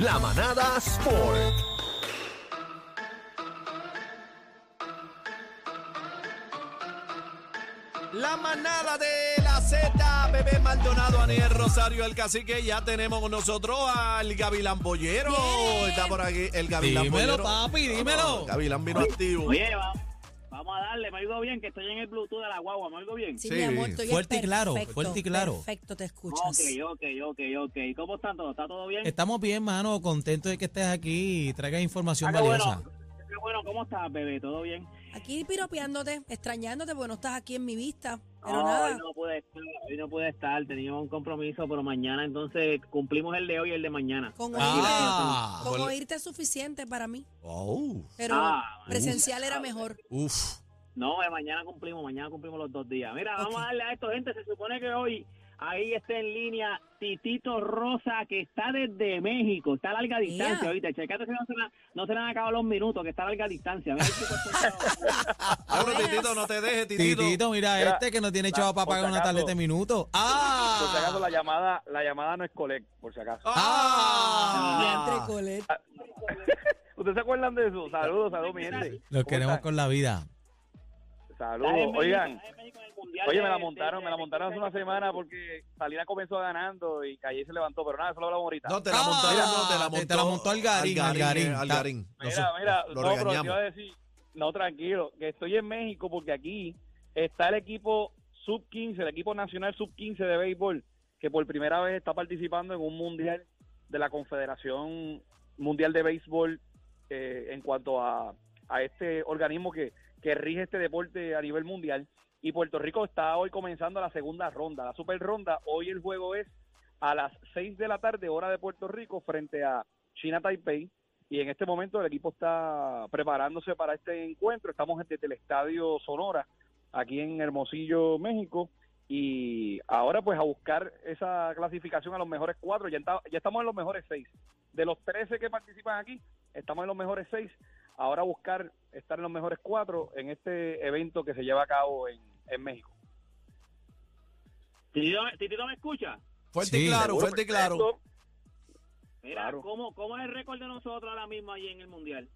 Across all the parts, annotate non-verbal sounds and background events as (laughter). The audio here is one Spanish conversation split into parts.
La Manada Sport. La manada de la Z, Bebé Maldonado, Aniel Rosario, el cacique. Ya tenemos con nosotros al Gavilán Bollero. Está por aquí el Gavilán Dímelo, Bollero. papi, dímelo. Gavilán vino activo. Oye, va- darle, me oigo bien, que estoy en el Bluetooth de la guagua, ¿me oigo bien? Sí, Sí, mi amor, estoy fuerte y claro, perfecto, fuerte y claro. Perfecto, te escuchas. Ok, ok, ok, ok. ¿Cómo están todos? ¿Está todo bien? Estamos bien, mano, contentos de que estés aquí y traigas información Ah, qué valiosa. bueno. Qué bueno, ¿cómo estás, bebé? ¿Todo bien? Aquí piropeándote, extrañándote porque no estás aquí en mi vista. Pero No, nada, Hoy no pude estar, hoy no pude estar, teníamos un compromiso, pero mañana entonces cumplimos el de hoy y el de mañana. con, Ah, oírte, con bueno. oírte es suficiente para mí. Oh, Pero Ah, presencial era mejor. uf. No, eh, mañana cumplimos, mañana cumplimos los dos días. Mira, vamos a darle a esto, gente. Se supone que hoy ahí está en línea Titito Rosa, que está desde México. Está a larga distancia, Yeah. ahorita. Checate si no se, le- no se le han acabado los minutos, que está a larga distancia. Mira Bueno, (laughs) Titito, no te dejes, Titito. Titito, mira, Mira, este que no tiene chavo para pagar si una tarjeta de minutos. ¡Ah! Por si acaso la llamada, la llamada no es collect, por si acaso. ¡Ah! Entre Colet. (laughs) ¿Ustedes se acuerdan de eso? Saludos, saludos, mi gente. Los ¿Cómo queremos están? con la vida. Saludos. Oigan, oye, me la de- montaron, me la de- montaron hace una semana porque Salina comenzó ganando y Calle se levantó, pero nada, eso lo hablamos ahorita. No, te la Ah, montó, mira, no, te la montó. te la montó Algarín, Algarín. eh, Algarín. Mira, Nosotros mira, lo no, pero te iba a decir, no, tranquilo, que estoy en México porque aquí está el equipo sub-15, el equipo nacional sub-15 de béisbol, que por primera vez está participando en un mundial de la Confederación Mundial de Béisbol eh, en cuanto a, a este organismo que, que rige este deporte a nivel mundial. Y Puerto Rico está hoy comenzando la segunda ronda, la super ronda. Hoy el juego es a las 6 de la tarde, hora de Puerto Rico, frente a China Taipei. Y en este momento el equipo está preparándose para este encuentro. Estamos desde el Estadio Sonora, aquí en Hermosillo, México. Y ahora pues a buscar esa clasificación a los mejores cuatro. Ya, enta- ya estamos en los mejores seis. De los 13 que participan aquí, estamos en los mejores seis. Ahora buscar estar en los mejores cuatro en este evento que se lleva a cabo en, en México. Titito, Titito, ¿me escucha? Fuerte y claro, fuerte y claro. Mira, Claro. ¿cómo, ¿cómo es el récord de nosotros ahora mismo ahí en el Mundial?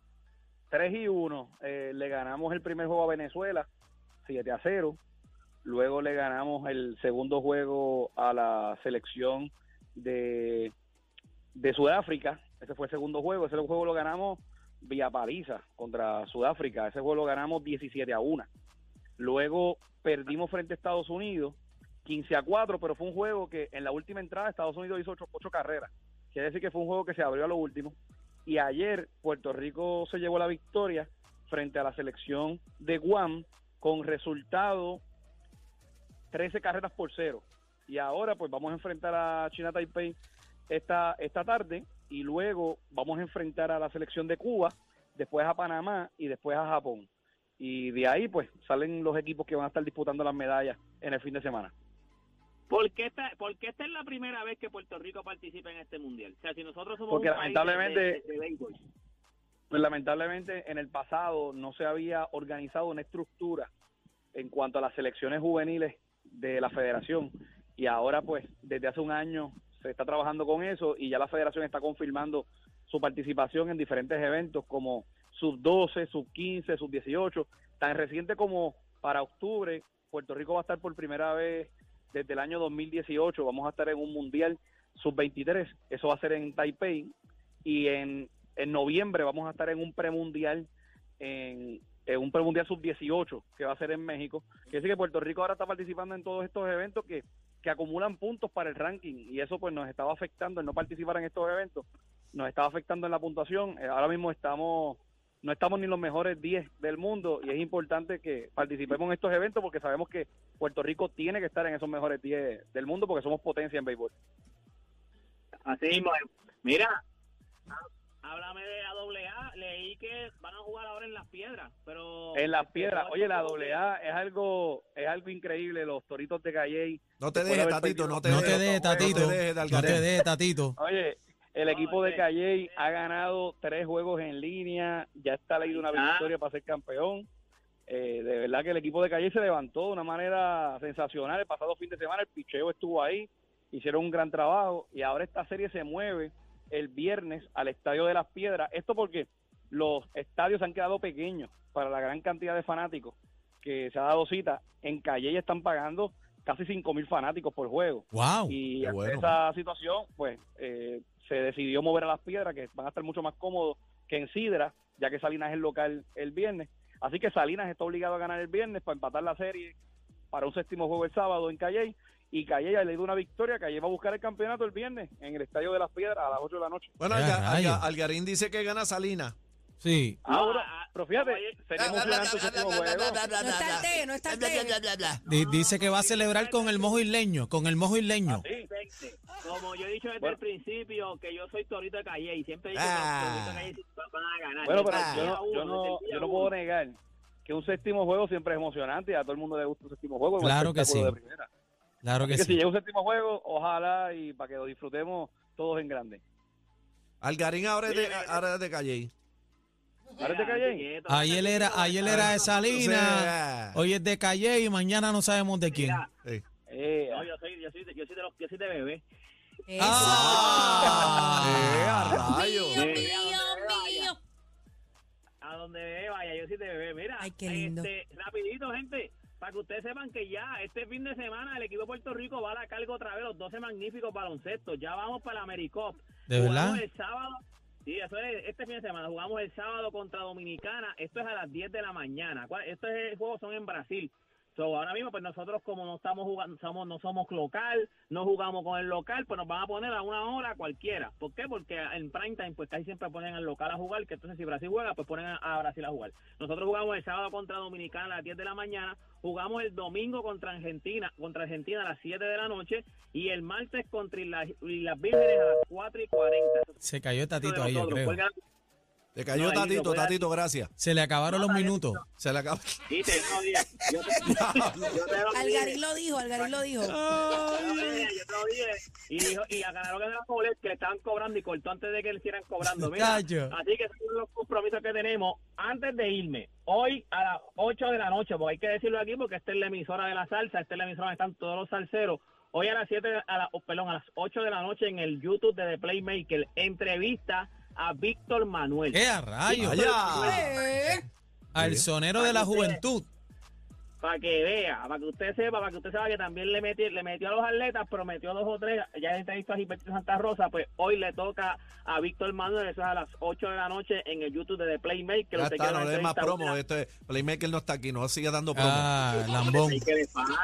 3 y 1. Eh, le ganamos el primer juego a Venezuela, 7 a 0. Luego le ganamos el segundo juego a la selección de, de Sudáfrica. Ese fue el segundo juego. Ese juego lo ganamos vía paliza contra Sudáfrica. Ese juego lo ganamos 17 a 1. Luego perdimos frente a Estados Unidos 15 a 4, pero fue un juego que en la última entrada Estados Unidos hizo 8, carreras. Quiere decir que fue un juego que se abrió a lo último. Y ayer Puerto Rico se llevó la victoria frente a la selección de Guam con resultado 13 carreras por cero. Y ahora pues vamos a enfrentar a China Taipei esta, esta tarde y luego vamos a enfrentar a la selección de Cuba, después a Panamá y después a Japón. Y de ahí pues salen los equipos que van a estar disputando las medallas en el fin de semana. ¿Por qué, esta, ¿Por qué esta es la primera vez que Puerto Rico participa en este Mundial? O sea, si nosotros somos Porque un país de- lamentablemente- de-. Pues lamentablemente en el pasado no se había organizado una estructura en cuanto a las selecciones juveniles de la federación y ahora pues desde hace un año se está trabajando con eso y ya la federación está confirmando su participación en diferentes eventos como sub 12, sub 15, sub 18, tan reciente como para octubre Puerto Rico va a estar por primera vez desde el año 2018, vamos a estar en un mundial sub 23, eso va a ser en Taipei. Y en, en noviembre vamos a estar en un premundial en, en un premundial sub-18 que va a ser en México. Quiere decir que Puerto Rico ahora está participando en todos estos eventos que, que acumulan puntos para el ranking y eso pues nos estaba afectando el no participar en estos eventos, nos estaba afectando en la puntuación. Eh, ahora mismo estamos no estamos ni los mejores 10 del mundo y es importante que participemos en estos eventos porque sabemos que Puerto Rico tiene que estar en esos mejores 10 del mundo porque somos potencia en béisbol. Así mismo. Mira, há- háblame de la doble A. Leí que van a jugar ahora en las piedras, pero... En las este, piedras, oye, la doble A es algo es algo increíble, los Toritos de Calley No te dejes, Tatito, no te No te dejes. Tatito. No te dejes, No Algarín. te dejes, Tatito. (laughs) Oye, el No, equipo de Calley ha ganado tres juegos en línea, ya está leído una victoria para ser campeón. Eh, de verdad que el equipo de Calley se levantó de una manera sensacional. El pasado fin de semana el picheo estuvo ahí, hicieron un gran trabajo y ahora esta serie se mueve el viernes al Estadio de las Piedras. Esto porque los estadios han quedado pequeños para la gran cantidad de fanáticos que se ha dado cita. En Calle están pagando casi 5 mil fanáticos por juego. Wow. Y ante bueno. esa situación, pues eh, se decidió mover a las piedras, que van a estar mucho más cómodos que en Sidra, ya que Salinas es el local el viernes. Así que Salinas está obligado a ganar el viernes para empatar la serie para un séptimo juego el sábado en Calle. Y Calle ya le dio una victoria. Calle va a buscar el campeonato el viernes en el Estadio de las Piedras a las 8 de la noche. Bueno, Ya, Algarín dice que gana Salina. Sí. Ahora, ah, pero fíjate, sería emocionante juego. No está el té, no está el té. Di- dice que va a celebrar con el mojo isleño, con el mojo isleño. Sí. Gente, Como yo he dicho desde el principio que yo soy torito de calle y siempre he dicho Ah. que los toritos de calle van a ganar. Bueno, pero yo no, puedo negar que un séptimo juego siempre es emocionante y a todo el mundo le gusta un séptimo juego. Claro que sí. Claro que Así que si llega un séptimo juego, ojalá y para que lo disfrutemos todos en grande. Algarín ahora es de, Oye, ahora es de Calle. ¿Ahora te Mira, callé? quieto, Ayer era, ayer era de Salinas, Salinas. hoy es de Calle y mañana no sabemos de quién. Mira, Sí. Eh, no, yo soy, yo soy, de- yo soy de los, yo soy de bebé. Eso. Ah. Eh, a. Mío, mío, mío. A donde bebé vaya, yo soy de bebé. Mira, Ay, qué lindo. Este, rapidito, gente, para que ustedes sepan que ya este fin de semana el equipo de Puerto Rico va a la carga otra vez los 12 magníficos baloncesto. Ya vamos para la AmeriCop. ¿De Jugamos verdad? el sábado. Sí, eso es este fin de semana. Jugamos el sábado contra Dominicana. Esto es a las 10 de la mañana. ¿Cuál- Estos juegos son en Brasil. So, ahora mismo, pues nosotros como no estamos jugando, somos, no somos local, no jugamos con el local, pues nos van a poner a una hora cualquiera. ¿Por qué? Porque en prime time, pues casi siempre ponen al local a jugar, que entonces si Brasil juega, pues ponen a, Brasil a jugar. Nosotros jugamos el sábado contra Dominicana a las 10 de la mañana, jugamos el domingo contra Argentina, contra Argentina a las 7 de la noche, y el martes contra Islas, Islas Vírgenes a las 4 y 40. Eso es Se cayó Tatito ahí, yo creo. Te cayó No, Tatito, Tatito, gracias. Se le acabaron los minutos. Se le yo te lo (laughs) dije. Yo te, yo te lo dije. Algarín lo dijo, Algarín lo dijo. Yo te lo dije, yo te lo dije. Y dijo, y aclaró que era Poblet que le estaban cobrando y cortó antes de que le hicieran cobrando. Mira, así que esos son los compromisos que tenemos. Antes de irme, hoy a las 8 de la noche, porque hay que decirlo aquí porque esta es la emisora de la salsa, esta es la emisora donde están todos los salseros. Hoy a las 7, a la, oh, perdón, a las 8 de la noche en el YouTube de The Playmaker, entrevista a Víctor Manuel. ¡Qué a rayos! Al sonero de la juventud. Para que vea, para que usted sepa, para que usted sepa que también le metió, le metió a los atletas, pero metió dos o tres, ya entrevistó a Gilberto Santa Rosa, pues hoy le toca a Víctor Manuel, eso es a las 8 de la noche en el YouTube de The Playmaker. Ya está, no le des más entrevista promo. Este Playmaker no está aquí, no sigue dando promo. Ah, lambón.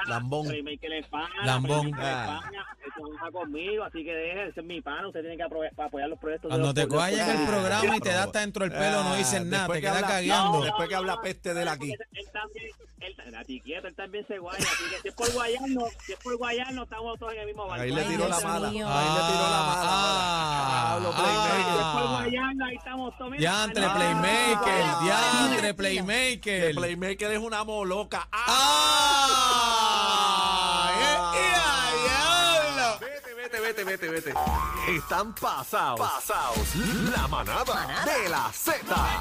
Lambón. Playmaker es pana, Lambón. Ah. esto conmigo, así que deje, ese es mi pana, usted tiene que apoyar los proyectos. Cuando te en el programa y te da hasta dentro del pelo, no dices Ah, nada, te que quedas cagueando. Después que habla peste de él aquí. Él, él también, Nati, quieto, él también se guaya, así que si es por guayarnos, si es por guayarnos, estamos todos en el mismo barco. Ahí le tiró la mala. Ahí le tiró la mala. Ah, Hablo ah, Playmaker. Si es por ah. guayarnos, ahí estamos todos. Diantre, ah, Playmaker, Ah, diantre. Playmaker. Que Playmaker es una moloca. ¡Ah! ¡Eh, eh! Vete, vete, vete, vete, vete. Están pasados. Pasados. La manada, de la Z.